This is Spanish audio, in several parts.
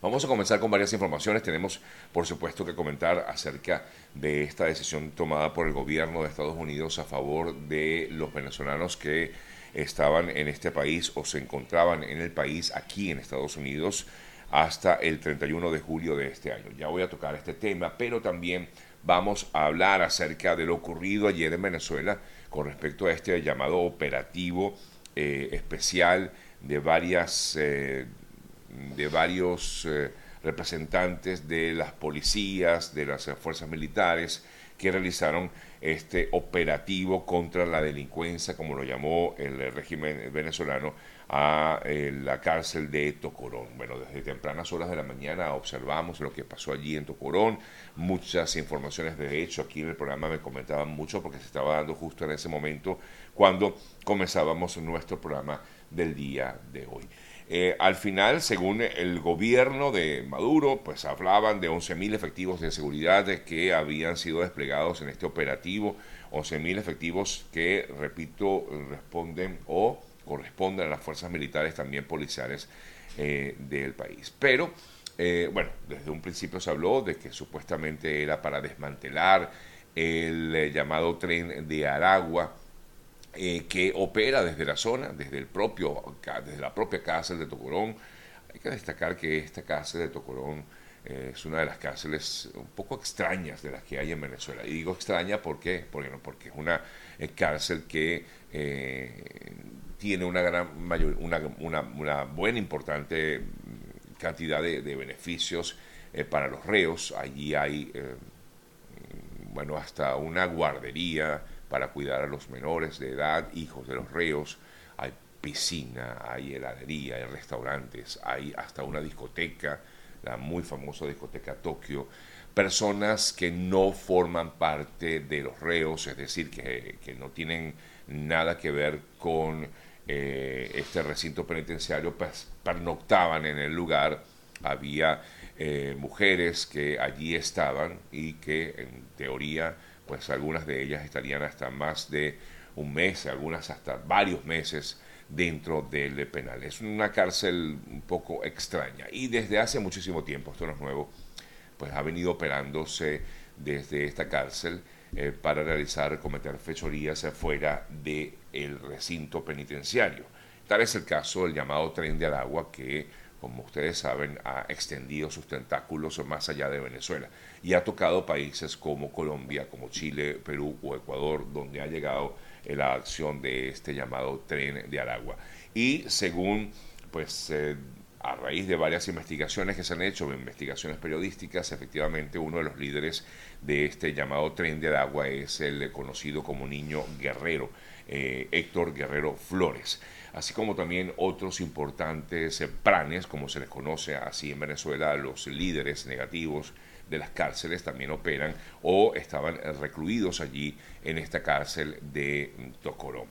Vamos a comenzar con varias informaciones. Tenemos, por supuesto, que comentar acerca de esta decisión tomada por el gobierno de Estados Unidos a favor de los venezolanos que estaban en este país o se encontraban en el país aquí en Estados Unidos hasta el 31 de julio de este año. Ya voy a tocar este tema, pero también vamos a hablar acerca de lo ocurrido ayer en Venezuela con respecto a este llamado operativo eh, especial de varias eh, de varios eh, representantes de las policías, de las fuerzas militares que realizaron este operativo contra la delincuencia, como lo llamó el régimen venezolano, a eh, la cárcel de Tocorón. Bueno, desde tempranas horas de la mañana observamos lo que pasó allí en Tocorón, muchas informaciones de hecho aquí en el programa me comentaban mucho porque se estaba dando justo en ese momento cuando comenzábamos nuestro programa del día de hoy. Eh, al final, según el gobierno de Maduro, pues hablaban de 11.000 efectivos de seguridad que habían sido desplegados en este operativo, 11.000 efectivos que, repito, responden o corresponden a las fuerzas militares también policiales eh, del país. Pero, eh, bueno, desde un principio se habló de que supuestamente era para desmantelar el llamado tren de Aragua, eh, que opera desde la zona, desde, el propio, desde la propia cárcel de Tocorón. Hay que destacar que esta cárcel de Tocorón eh, es una de las cárceles un poco extrañas de las que hay en Venezuela. Y digo extraña porque, porque, porque es una eh, cárcel que tiene una, gran mayor, una, buena, importante cantidad de, de beneficios para los reos. Allí hay, bueno, hasta una guardería para cuidar a los menores de edad, hijos de los reos. Hay piscina, hay heladería, hay restaurantes, hay hasta una discoteca, la muy famosa discoteca Tokio. Personas que no forman parte de los reos, es decir, que, no tienen nada que ver con eh, este recinto penitenciario, pues pernoctaban en el lugar. Había eh, mujeres que allí estaban y que en teoría pues algunas de ellas estarían hasta más de un mes, algunas hasta varios meses dentro del penal. Es una cárcel un poco extraña y desde hace muchísimo tiempo, esto no es nuevo, pues ha venido operándose desde esta cárcel eh, para realizar, cometer fechorías fuera del el recinto penitenciario. Tal es el caso del llamado tren de Aragua que como ustedes saben, ha extendido sus tentáculos más allá de Venezuela y ha tocado países como Colombia, como Chile, Perú o Ecuador, donde ha llegado la acción de este llamado tren de Aragua. Y según, pues, eh, a raíz de varias investigaciones que se han hecho, investigaciones periodísticas, efectivamente uno de los líderes de este llamado tren de Aragua es el conocido como Niño Guerrero, eh, Héctor Guerrero Flores así como también otros importantes pranes, como se les conoce así en Venezuela, los líderes negativos de las cárceles también operan o estaban recluidos allí en esta cárcel de Tocorón.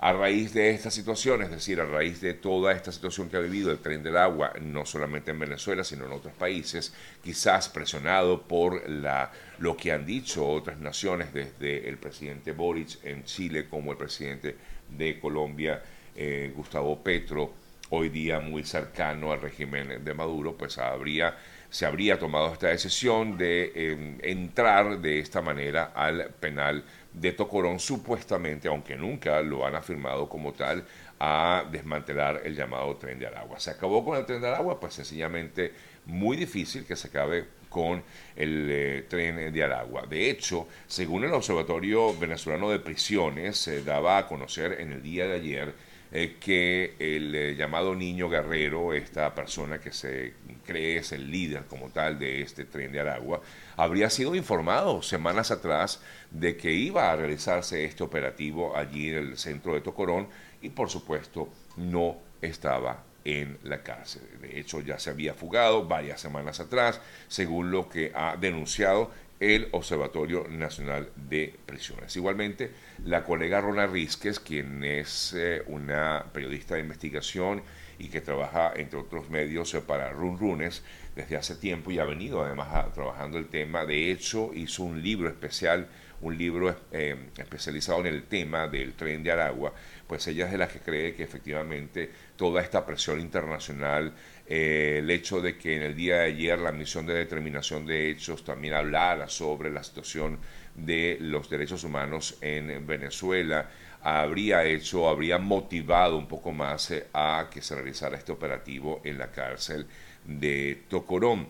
A raíz de esta situación, es decir, a raíz de toda esta situación que ha vivido el tren del agua, no solamente en Venezuela, sino en otros países, quizás presionado por la, lo que han dicho otras naciones, desde el presidente Boric en Chile como el presidente de Colombia, eh, Gustavo Petro, hoy día muy cercano al régimen de Maduro, pues habría, se habría tomado esta decisión de em, entrar de esta manera al penal de Tocorón, supuestamente, aunque nunca lo han afirmado como tal, a desmantelar el llamado tren de Aragua. ¿Se acabó con el tren de Aragua? Pues sencillamente muy difícil que se acabe con el eh, tren de Aragua. De hecho, según el Observatorio Venezolano de Prisiones, se daba a conocer en el día de ayer que el eh, llamado niño guerrero, esta persona que se cree es el líder como tal de este tren de Aragua, habría sido informado semanas atrás de que iba a realizarse este operativo allí en el centro de Tocorón y por supuesto no estaba en la cárcel. De hecho, ya se había fugado varias semanas atrás, según lo que ha denunciado el Observatorio Nacional de Prisiones. Igualmente, la colega Rona Rizquez, quien es eh, una periodista de investigación y que trabaja, entre otros medios, para Run Runes desde hace tiempo y ha venido además trabajando el tema. De hecho, hizo un libro especial, un libro eh, especializado en el tema del tren de Aragua, pues ella es de las que cree que efectivamente toda esta presión internacional, eh, el hecho de que en el día de ayer la misión de determinación de hechos también hablara sobre la situación de los derechos humanos en Venezuela, habría hecho, habría motivado un poco más eh, a que se realizara este operativo en la cárcel de Tocorón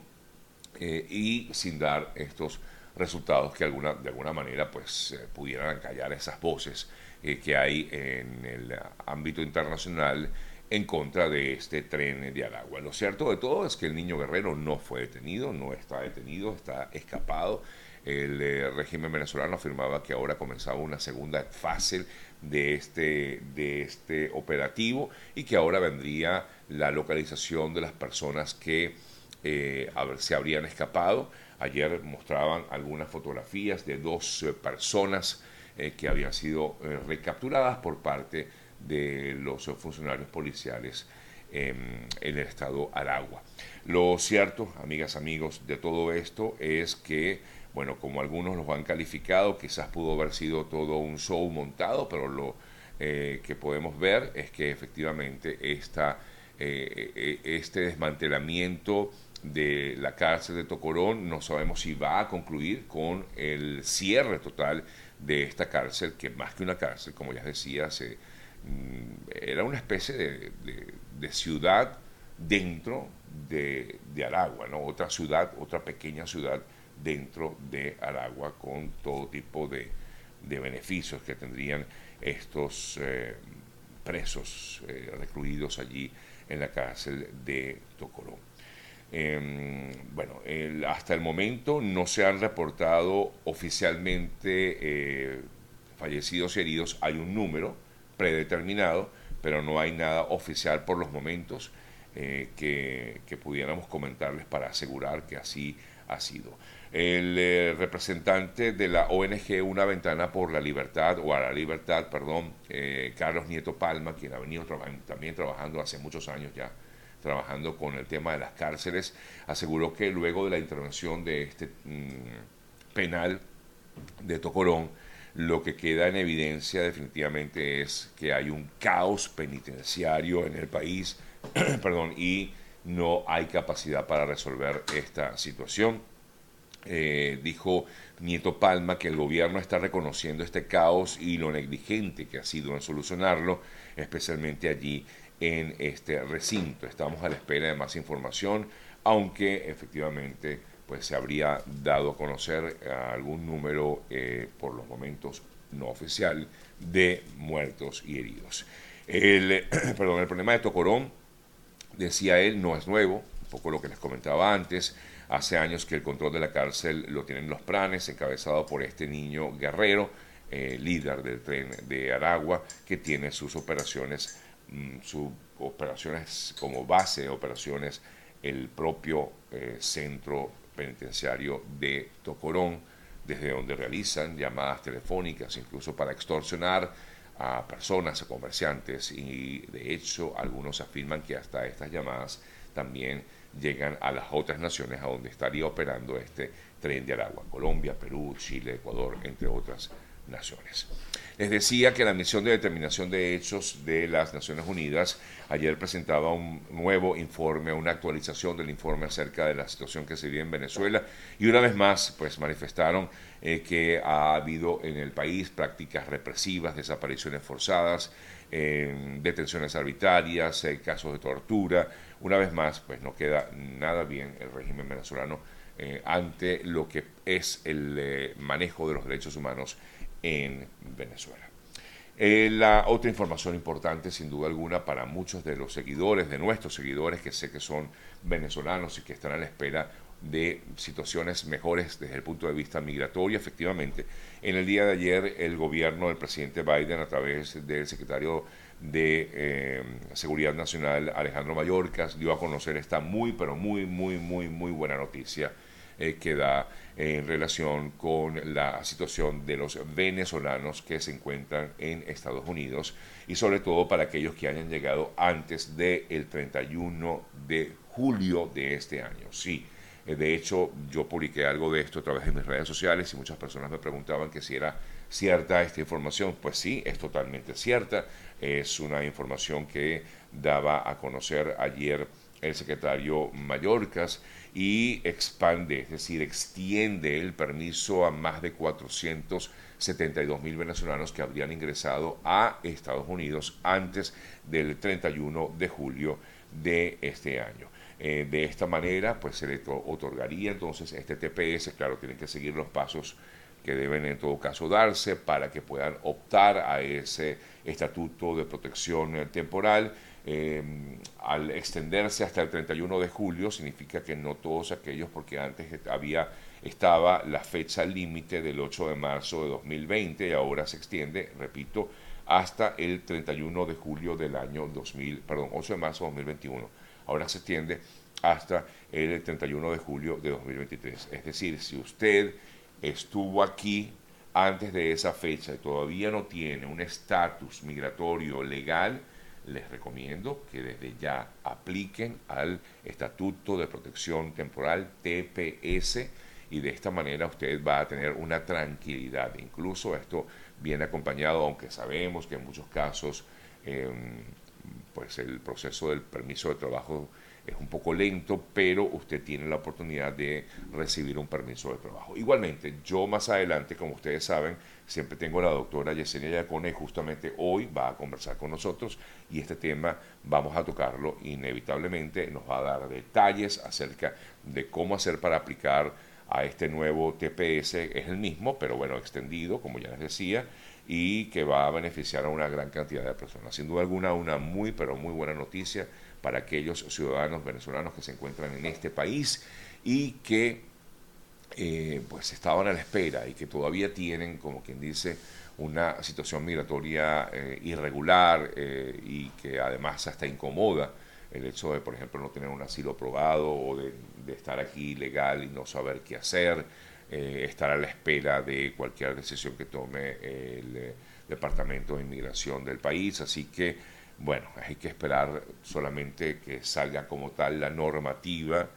y sin dar estos resultados que alguna, de alguna manera pues eh, pudieran callar esas voces que hay en el ámbito internacional en contra de este tren de Aragua. Lo cierto de todo es que el niño guerrero no fue detenido, no está detenido, está escapado. El régimen venezolano afirmaba que ahora comenzaba una segunda fase de este, de este operativo y que ahora vendría la localización de las personas que eh, se habrían escapado. Ayer mostraban algunas fotografías de dos eh, personas eh, que habían sido recapturadas por parte de los funcionarios policiales en el estado Aragua. Lo cierto, amigas, amigos, de todo esto es que bueno, como algunos los han calificado, quizás pudo haber sido todo un show montado, pero lo eh, que podemos ver es que efectivamente eh, eh, este desmantelamiento de la cárcel de Tocorón no sabemos si va a concluir con el cierre total de esta cárcel, que más que una cárcel, como ya decía, se, mm, era una especie de, de, ciudad dentro de, de, Aragua, ¿no? otra ciudad, otra pequeña ciudad dentro de Aragua con todo tipo de, beneficios que tendrían estos eh, presos eh, recluidos allí en la cárcel de Tocorón. Em, bueno, hasta el momento no se han reportado oficialmente eh, fallecidos y heridos. Hay un número predeterminado, pero no hay nada oficial por los momentos que, que pudiéramos comentarles para asegurar que así ha sido el eh, representante de la ONG Una Ventana por la Libertad, o a la Libertad, perdón, eh, Carlos Nieto Palma, quien ha venido también trabajando hace muchos años ya, trabajando con el tema de las cárceles, aseguró que luego de la intervención de este mm, penal de Tocorón, lo que queda en evidencia definitivamente es que hay un caos penitenciario en el país, perdón, y no hay capacidad para resolver esta situación. Eh, dijo Nieto Palma que el gobierno está reconociendo este caos y lo negligente que ha sido en solucionarlo, especialmente allí en este recinto. Estamos a la espera de más información, aunque efectivamente pues se habría dado a conocer algún número eh, por los momentos no oficial de muertos y heridos. El, perdón, el problema de Tocorón, decía él, no es nuevo, un poco lo que les comentaba antes, Hace años que el control de la cárcel lo tienen los planes, encabezado por este niño guerrero, eh, líder del tren de Aragua, que tiene sus operaciones, sus operaciones como base de operaciones, el propio eh, centro penitenciario de Tocorón, desde donde realizan llamadas telefónicas, incluso para extorsionar a personas, a comerciantes, y de hecho algunos afirman que hasta estas llamadas también llegan a las otras naciones a donde estaría operando este tren de Aragua, Colombia, Perú, Chile, Ecuador, entre otras naciones. Les decía que la misión de determinación de hechos de las Naciones Unidas ayer presentaba un nuevo informe, una actualización del informe acerca de la situación que se vive en Venezuela y una vez más pues manifestaron eh, que ha habido en el país prácticas represivas, desapariciones forzadas, eh, detenciones arbitrarias, eh, casos de tortura, una vez más, pues no queda nada bien el régimen venezolano ante lo que es el manejo de los derechos humanos en Venezuela. Eh, la otra información importante, sin duda alguna, para muchos de los seguidores, de nuestros seguidores, que sé que son venezolanos y que están a la espera de situaciones mejores desde el punto de vista migratorio, efectivamente. En el día de ayer, el gobierno del presidente Biden, a través del secretario de eh, Seguridad Nacional, Alejandro Mayorkas, dio a conocer esta muy, pero muy, muy, muy, muy buena noticia eh, que da en relación con la situación de los venezolanos que se encuentran en Estados Unidos y sobre todo para aquellos que hayan llegado antes del 31 de julio de este año. Sí, eh, de hecho yo publiqué algo de esto a través de mis redes sociales y muchas personas me preguntaban que si era cierta esta información. Pues sí, es totalmente cierta. Es una información que daba a conocer ayer el secretario Mallorcas y expande, es decir, extiende el permiso a más de 472 mil venezolanos que habrían ingresado a Estados Unidos antes del 31 de julio de este año. Eh, de esta manera, pues se le otorgaría entonces este TPS, claro, tienen que seguir los pasos que deben en todo caso darse para que puedan optar a ese estatuto de protección eh, temporal. Eh, al extenderse hasta el 31 de julio significa que no todos aquellos, porque antes había estaba la fecha límite del 8 de marzo de 2020 y ahora se extiende, repito, hasta el 31 de julio del año 2000, perdón, 8 de marzo de 2021. Ahora se extiende hasta el 31 de julio de 2023. Es decir, si usted estuvo aquí antes de esa fecha y todavía no tiene un estatus migratorio legal, les recomiendo que desde ya apliquen al Estatuto de Protección Temporal TPS y de esta manera usted va a tener una tranquilidad. Incluso esto viene acompañado, aunque sabemos que en muchos casos em, pues el proceso del permiso de trabajo es un poco lento, pero usted tiene la oportunidad de recibir un permiso de trabajo. Igualmente, yo más adelante, como ustedes saben, siempre tengo a la doctora Yesenia Yacone justamente hoy va a conversar con nosotros y este tema vamos a tocarlo inevitablemente, nos va a dar detalles acerca de cómo hacer para aplicar a este nuevo TPS, es el mismo, pero bueno, extendido, como ya les decía, y que va a beneficiar a una gran cantidad de personas. Sin duda alguna, una muy, pero muy buena noticia para aquellos ciudadanos venezolanos que se encuentran en este país y que eh, pues estaban a la espera y que todavía tienen, como quien dice, una situación migratoria eh, irregular eh, y que además hasta incomoda el hecho de, por ejemplo, no tener un asilo aprobado o de, de estar aquí ilegal y no saber qué hacer, estar a la espera de cualquier decisión que tome el Departamento de Inmigración del país. Así que bueno, hay que esperar solamente que salga como tal la normativa,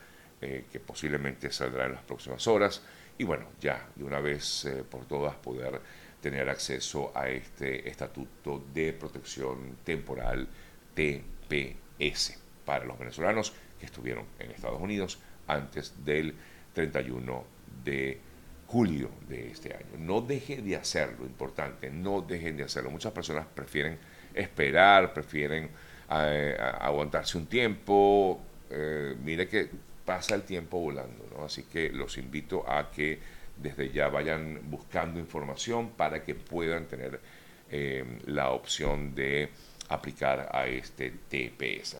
eh, que posiblemente saldrá en las próximas horas, y bueno, ya de una vez eh, por todas poder tener acceso a este Estatuto de Protección Temporal TPS para los venezolanos que estuvieron en Estados Unidos antes del 31 de julio de este año. No dejen de hacerlo, importante, no dejen de hacerlo. Muchas personas prefieren esperar, prefieren eh, aguantarse un tiempo. Eh, mire que pasa el tiempo volando, ¿no? Así que los invito a que desde ya vayan buscando información para que puedan tener eh, la opción de aplicar a este TPS.